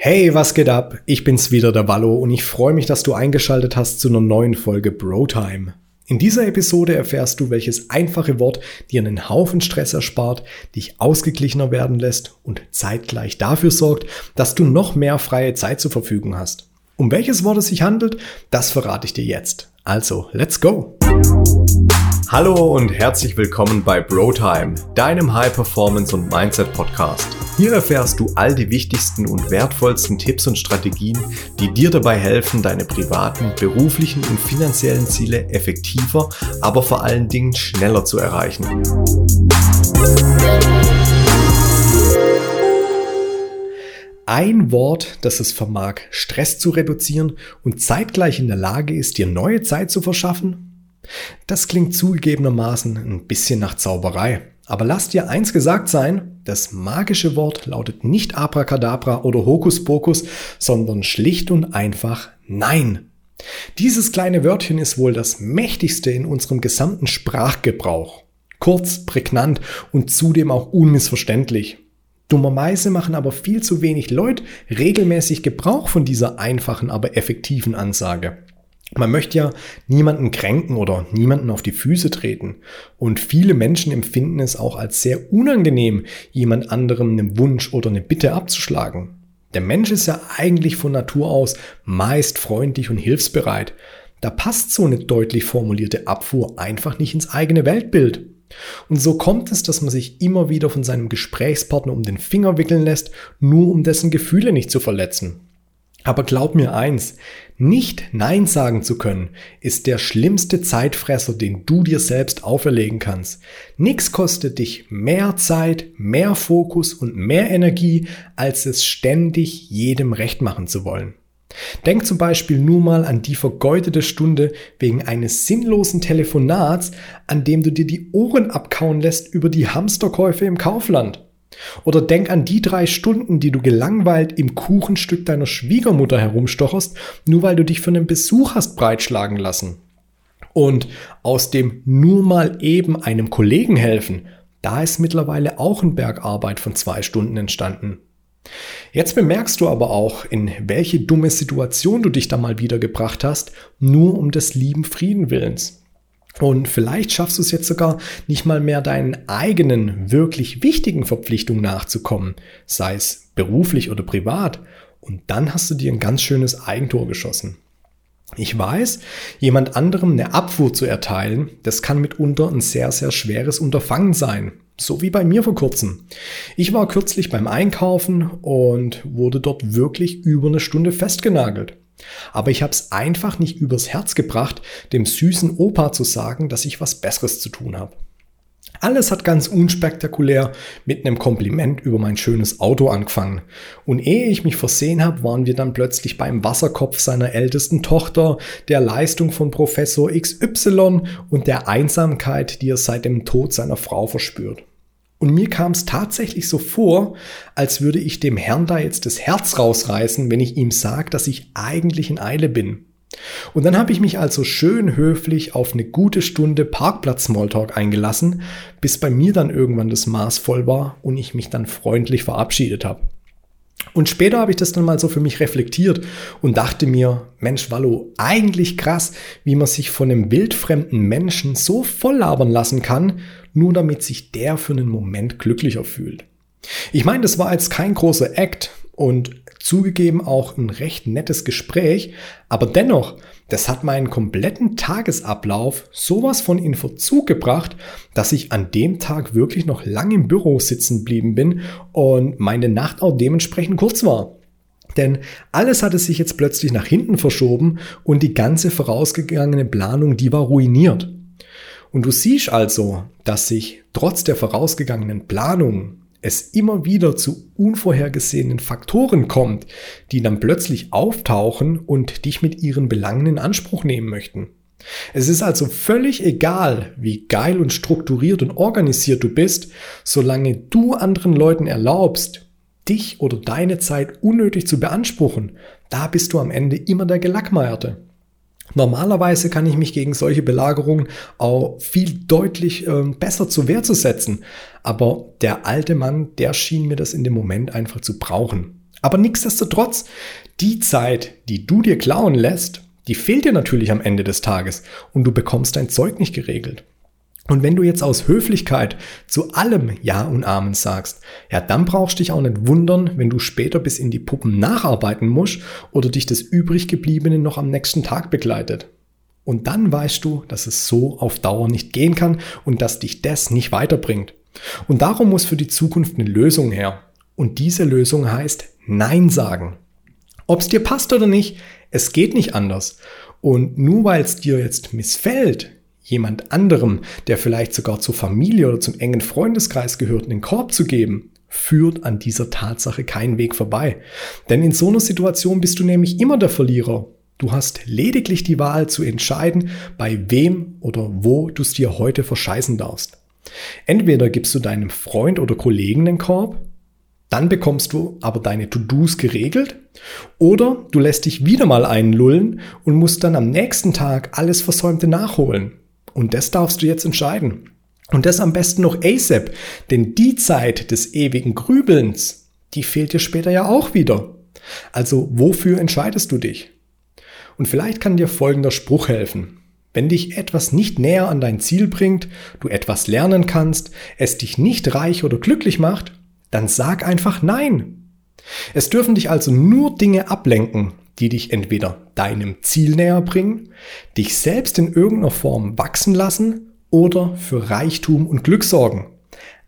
Hey, was geht ab? Ich bin's wieder, der Wallo, und ich freue mich, dass du eingeschaltet hast zu einer neuen Folge Bro Time. In dieser Episode erfährst du, welches einfache Wort dir einen Haufen Stress erspart, dich ausgeglichener werden lässt und zeitgleich dafür sorgt, dass du noch mehr freie Zeit zur Verfügung hast. Um welches Wort es sich handelt, das verrate ich dir jetzt. Also, let's go! Hallo und herzlich willkommen bei BroTime, deinem High Performance und Mindset Podcast. Hier erfährst du all die wichtigsten und wertvollsten Tipps und Strategien, die dir dabei helfen, deine privaten, beruflichen und finanziellen Ziele effektiver, aber vor allen Dingen schneller zu erreichen. Ein Wort, das es vermag, Stress zu reduzieren und zeitgleich in der Lage ist, dir neue Zeit zu verschaffen? Das klingt zugegebenermaßen ein bisschen nach Zauberei. Aber lass dir eins gesagt sein, das magische Wort lautet nicht Abracadabra oder Hokuspokus, sondern schlicht und einfach Nein. Dieses kleine Wörtchen ist wohl das mächtigste in unserem gesamten Sprachgebrauch. Kurz, prägnant und zudem auch unmissverständlich. Dummerweise machen aber viel zu wenig Leute regelmäßig Gebrauch von dieser einfachen, aber effektiven Ansage. Man möchte ja niemanden kränken oder niemanden auf die Füße treten. Und viele Menschen empfinden es auch als sehr unangenehm, jemand anderem einen Wunsch oder eine Bitte abzuschlagen. Der Mensch ist ja eigentlich von Natur aus meist freundlich und hilfsbereit. Da passt so eine deutlich formulierte Abfuhr einfach nicht ins eigene Weltbild. Und so kommt es, dass man sich immer wieder von seinem Gesprächspartner um den Finger wickeln lässt, nur um dessen Gefühle nicht zu verletzen. Aber glaub mir eins, nicht Nein sagen zu können, ist der schlimmste Zeitfresser, den du dir selbst auferlegen kannst. Nix kostet dich mehr Zeit, mehr Fokus und mehr Energie, als es ständig jedem recht machen zu wollen. Denk zum Beispiel nur mal an die vergeudete Stunde wegen eines sinnlosen Telefonats, an dem du dir die Ohren abkauen lässt über die Hamsterkäufe im Kaufland. Oder denk an die drei Stunden, die du gelangweilt im Kuchenstück deiner Schwiegermutter herumstocherst, nur weil du dich für einen Besuch hast breitschlagen lassen. Und aus dem nur mal eben einem Kollegen helfen, da ist mittlerweile auch ein Berg Arbeit von zwei Stunden entstanden. Jetzt bemerkst du aber auch, in welche dumme Situation du dich da mal wieder gebracht hast, nur um des lieben Frieden willens. Und vielleicht schaffst du es jetzt sogar nicht mal mehr deinen eigenen wirklich wichtigen Verpflichtungen nachzukommen, sei es beruflich oder privat. Und dann hast du dir ein ganz schönes Eigentor geschossen. Ich weiß, jemand anderem eine Abfuhr zu erteilen, das kann mitunter ein sehr, sehr schweres Unterfangen sein. So wie bei mir vor kurzem. Ich war kürzlich beim Einkaufen und wurde dort wirklich über eine Stunde festgenagelt. Aber ich habe es einfach nicht übers Herz gebracht, dem süßen Opa zu sagen, dass ich was Besseres zu tun habe. Alles hat ganz unspektakulär mit einem Kompliment über mein schönes Auto angefangen. Und ehe ich mich versehen habe, waren wir dann plötzlich beim Wasserkopf seiner ältesten Tochter, der Leistung von Professor XY und der Einsamkeit, die er seit dem Tod seiner Frau verspürt. Und mir kam es tatsächlich so vor, als würde ich dem Herrn da jetzt das Herz rausreißen, wenn ich ihm sage, dass ich eigentlich in Eile bin. Und dann habe ich mich also schön höflich auf eine gute Stunde Parkplatz-Smalltalk eingelassen, bis bei mir dann irgendwann das Maß voll war und ich mich dann freundlich verabschiedet habe. Und später habe ich das dann mal so für mich reflektiert und dachte mir, Mensch, Wallo, eigentlich krass, wie man sich von einem wildfremden Menschen so voll labern lassen kann, nur damit sich der für einen Moment glücklicher fühlt. Ich meine, das war jetzt kein großer Act und zugegeben auch ein recht nettes Gespräch, aber dennoch, das hat meinen kompletten Tagesablauf sowas von in Verzug gebracht, dass ich an dem Tag wirklich noch lange im Büro sitzen blieben bin und meine Nacht auch dementsprechend kurz war. Denn alles hatte sich jetzt plötzlich nach hinten verschoben und die ganze vorausgegangene Planung, die war ruiniert. Und du siehst also, dass sich trotz der vorausgegangenen Planung es immer wieder zu unvorhergesehenen Faktoren kommt, die dann plötzlich auftauchen und dich mit ihren Belangen in Anspruch nehmen möchten. Es ist also völlig egal, wie geil und strukturiert und organisiert du bist, solange du anderen Leuten erlaubst, dich oder deine Zeit unnötig zu beanspruchen, da bist du am Ende immer der Gelackmeierte. Normalerweise kann ich mich gegen solche Belagerungen auch viel deutlich äh, besser zur Wehr zu setzen. Aber der alte Mann, der schien mir das in dem Moment einfach zu brauchen. Aber nichtsdestotrotz, die Zeit, die du dir klauen lässt, die fehlt dir natürlich am Ende des Tages und du bekommst dein Zeug nicht geregelt. Und wenn du jetzt aus Höflichkeit zu allem Ja und Amen sagst, ja, dann brauchst du dich auch nicht wundern, wenn du später bis in die Puppen nacharbeiten musst oder dich das übriggebliebene noch am nächsten Tag begleitet. Und dann weißt du, dass es so auf Dauer nicht gehen kann und dass dich das nicht weiterbringt. Und darum muss für die Zukunft eine Lösung her. Und diese Lösung heißt Nein sagen. Ob es dir passt oder nicht, es geht nicht anders. Und nur weil es dir jetzt missfällt, jemand anderem, der vielleicht sogar zur Familie oder zum engen Freundeskreis gehört, einen Korb zu geben, führt an dieser Tatsache keinen Weg vorbei. Denn in so einer Situation bist du nämlich immer der Verlierer. Du hast lediglich die Wahl zu entscheiden, bei wem oder wo du es dir heute verscheißen darfst. Entweder gibst du deinem Freund oder Kollegen den Korb, dann bekommst du aber deine To-Dos geregelt, oder du lässt dich wieder mal einlullen und musst dann am nächsten Tag alles Versäumte nachholen. Und das darfst du jetzt entscheiden. Und das am besten noch ASAP, denn die Zeit des ewigen Grübelns, die fehlt dir später ja auch wieder. Also wofür entscheidest du dich? Und vielleicht kann dir folgender Spruch helfen. Wenn dich etwas nicht näher an dein Ziel bringt, du etwas lernen kannst, es dich nicht reich oder glücklich macht, dann sag einfach Nein. Es dürfen dich also nur Dinge ablenken, die dich entweder deinem Ziel näher bringen, dich selbst in irgendeiner Form wachsen lassen oder für Reichtum und Glück sorgen.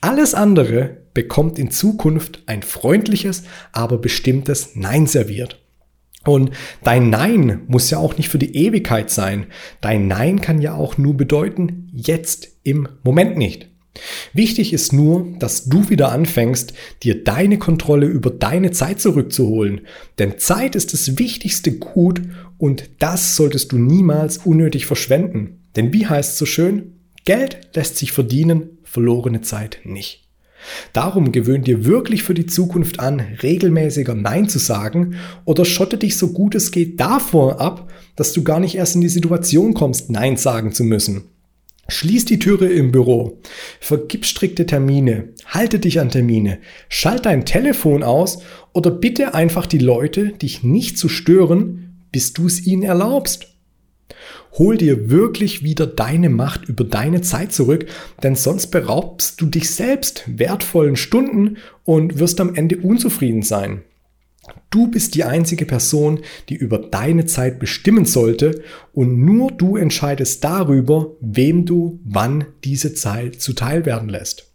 Alles andere bekommt in Zukunft ein freundliches, aber bestimmtes Nein serviert. Und dein Nein muss ja auch nicht für die Ewigkeit sein. Dein Nein kann ja auch nur bedeuten, jetzt im Moment nicht. Wichtig ist nur, dass du wieder anfängst, dir deine Kontrolle über deine Zeit zurückzuholen. Denn Zeit ist das wichtigste Gut und das solltest du niemals unnötig verschwenden. Denn wie heißt es so schön? Geld lässt sich verdienen, verlorene Zeit nicht. Darum gewöhn dir wirklich für die Zukunft an, regelmäßiger Nein zu sagen oder schotte dich so gut es geht davor ab, dass du gar nicht erst in die Situation kommst, Nein sagen zu müssen. Schließ die Türe im Büro, vergib strikte Termine, halte dich an Termine, schalt dein Telefon aus oder bitte einfach die Leute, dich nicht zu stören, bis du es ihnen erlaubst. Hol dir wirklich wieder deine Macht über deine Zeit zurück, denn sonst beraubst du dich selbst wertvollen Stunden und wirst am Ende unzufrieden sein. Du bist die einzige Person, die über deine Zeit bestimmen sollte und nur du entscheidest darüber, wem du wann diese Zeit zuteil werden lässt.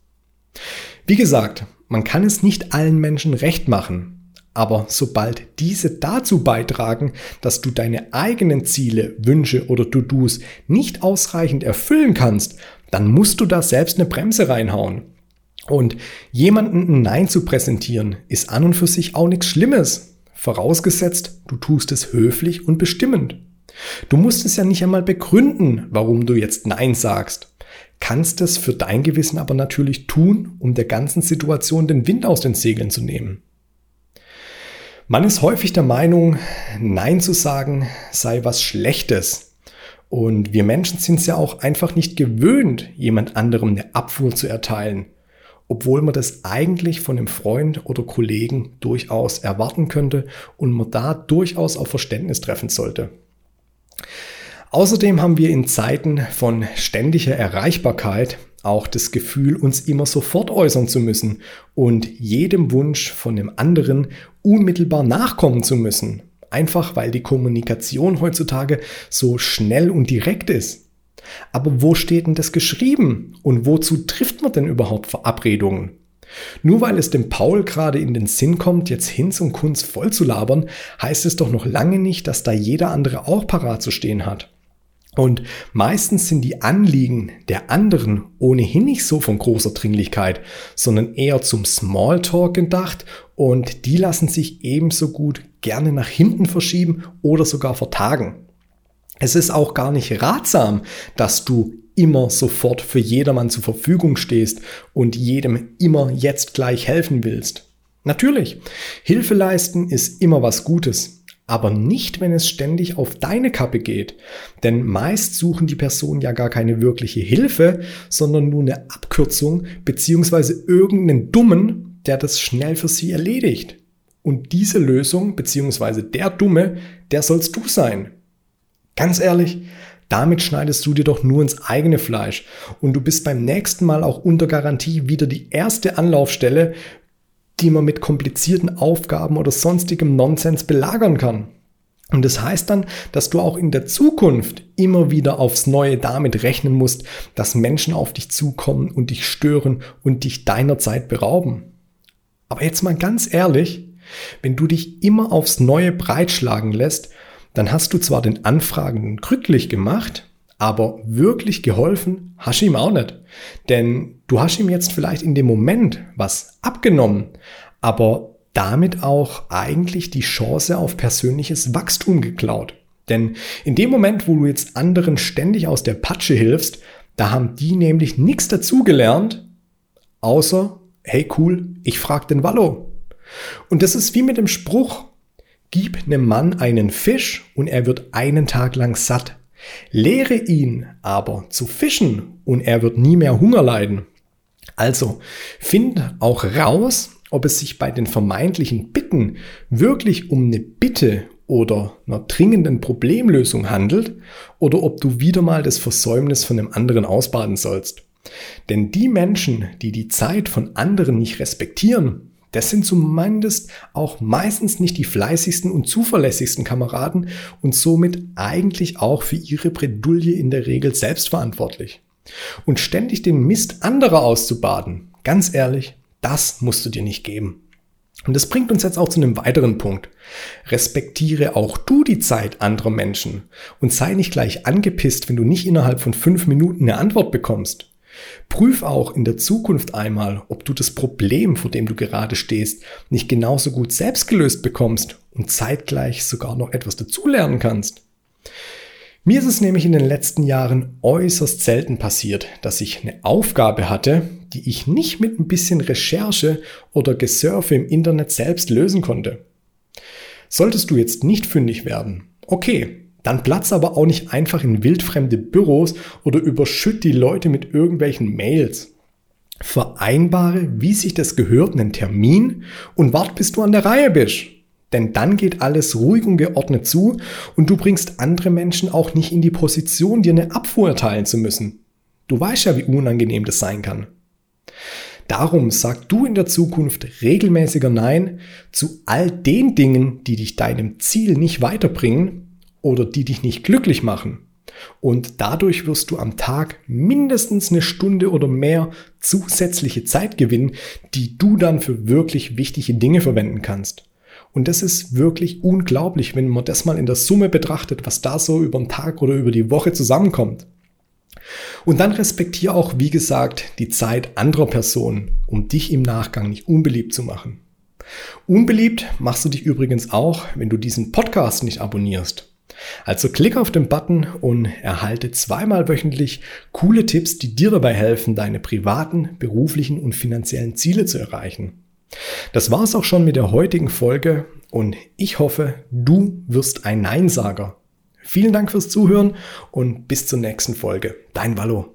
Wie gesagt, man kann es nicht allen Menschen recht machen, aber sobald diese dazu beitragen, dass du deine eigenen Ziele, Wünsche oder To-Dos nicht ausreichend erfüllen kannst, dann musst du da selbst eine Bremse reinhauen. Und jemanden ein Nein zu präsentieren, ist an und für sich auch nichts Schlimmes. Vorausgesetzt, du tust es höflich und bestimmend. Du musst es ja nicht einmal begründen, warum du jetzt Nein sagst. Kannst es für dein Gewissen aber natürlich tun, um der ganzen Situation den Wind aus den Segeln zu nehmen. Man ist häufig der Meinung, Nein zu sagen sei was Schlechtes. Und wir Menschen sind es ja auch einfach nicht gewöhnt, jemand anderem eine Abfuhr zu erteilen obwohl man das eigentlich von einem Freund oder Kollegen durchaus erwarten könnte und man da durchaus auf Verständnis treffen sollte. Außerdem haben wir in Zeiten von ständiger Erreichbarkeit auch das Gefühl, uns immer sofort äußern zu müssen und jedem Wunsch von dem anderen unmittelbar nachkommen zu müssen. Einfach weil die Kommunikation heutzutage so schnell und direkt ist. Aber wo steht denn das geschrieben? Und wozu trifft man denn überhaupt Verabredungen? Nur weil es dem Paul gerade in den Sinn kommt, jetzt Hinz und Kunz voll zu labern, heißt es doch noch lange nicht, dass da jeder andere auch parat zu stehen hat. Und meistens sind die Anliegen der anderen ohnehin nicht so von großer Dringlichkeit, sondern eher zum Smalltalk gedacht und die lassen sich ebenso gut gerne nach hinten verschieben oder sogar vertagen. Es ist auch gar nicht ratsam, dass du immer sofort für jedermann zur Verfügung stehst und jedem immer jetzt gleich helfen willst. Natürlich, Hilfe leisten ist immer was Gutes, aber nicht, wenn es ständig auf deine Kappe geht. Denn meist suchen die Personen ja gar keine wirkliche Hilfe, sondern nur eine Abkürzung beziehungsweise irgendeinen Dummen, der das schnell für sie erledigt. Und diese Lösung, beziehungsweise der Dumme, der sollst du sein. Ganz ehrlich, damit schneidest du dir doch nur ins eigene Fleisch und du bist beim nächsten Mal auch unter Garantie wieder die erste Anlaufstelle, die man mit komplizierten Aufgaben oder sonstigem Nonsens belagern kann. Und das heißt dann, dass du auch in der Zukunft immer wieder aufs Neue damit rechnen musst, dass Menschen auf dich zukommen und dich stören und dich deiner Zeit berauben. Aber jetzt mal ganz ehrlich, wenn du dich immer aufs Neue breitschlagen lässt, dann hast du zwar den Anfragenden glücklich gemacht, aber wirklich geholfen hast ihm auch nicht. Denn du hast ihm jetzt vielleicht in dem Moment was abgenommen, aber damit auch eigentlich die Chance auf persönliches Wachstum geklaut. Denn in dem Moment, wo du jetzt anderen ständig aus der Patsche hilfst, da haben die nämlich nichts dazugelernt, außer, hey cool, ich frag den Wallo. Und das ist wie mit dem Spruch, gib einem Mann einen Fisch und er wird einen Tag lang satt. Lehre ihn aber zu fischen und er wird nie mehr Hunger leiden. Also, find auch raus, ob es sich bei den vermeintlichen Bitten wirklich um eine Bitte oder einer dringenden Problemlösung handelt oder ob du wieder mal das Versäumnis von einem anderen ausbaden sollst. Denn die Menschen, die die Zeit von anderen nicht respektieren, das sind zumindest auch meistens nicht die fleißigsten und zuverlässigsten Kameraden und somit eigentlich auch für ihre Bredouille in der Regel selbstverantwortlich. Und ständig den Mist anderer auszubaden, ganz ehrlich, das musst du dir nicht geben. Und das bringt uns jetzt auch zu einem weiteren Punkt. Respektiere auch du die Zeit anderer Menschen und sei nicht gleich angepisst, wenn du nicht innerhalb von fünf Minuten eine Antwort bekommst. Prüf auch in der Zukunft einmal, ob du das Problem, vor dem du gerade stehst, nicht genauso gut selbst gelöst bekommst und zeitgleich sogar noch etwas dazulernen kannst. Mir ist es nämlich in den letzten Jahren äußerst selten passiert, dass ich eine Aufgabe hatte, die ich nicht mit ein bisschen Recherche oder Gesurfe im Internet selbst lösen konnte. Solltest du jetzt nicht fündig werden, okay, dann platz aber auch nicht einfach in wildfremde Büros oder überschütt die Leute mit irgendwelchen Mails. Vereinbare, wie sich das gehört, einen Termin und wart, bis du an der Reihe bist. Denn dann geht alles ruhig und geordnet zu und du bringst andere Menschen auch nicht in die Position, dir eine Abfuhr erteilen zu müssen. Du weißt ja, wie unangenehm das sein kann. Darum sag du in der Zukunft regelmäßiger Nein zu all den Dingen, die dich deinem Ziel nicht weiterbringen oder die dich nicht glücklich machen. Und dadurch wirst du am Tag mindestens eine Stunde oder mehr zusätzliche Zeit gewinnen, die du dann für wirklich wichtige Dinge verwenden kannst. Und das ist wirklich unglaublich, wenn man das mal in der Summe betrachtet, was da so über den Tag oder über die Woche zusammenkommt. Und dann respektiere auch, wie gesagt, die Zeit anderer Personen, um dich im Nachgang nicht unbeliebt zu machen. Unbeliebt machst du dich übrigens auch, wenn du diesen Podcast nicht abonnierst. Also klick auf den Button und erhalte zweimal wöchentlich coole Tipps, die dir dabei helfen, deine privaten, beruflichen und finanziellen Ziele zu erreichen. Das war's auch schon mit der heutigen Folge und ich hoffe, du wirst ein Neinsager. Vielen Dank fürs Zuhören und bis zur nächsten Folge. Dein Wallo.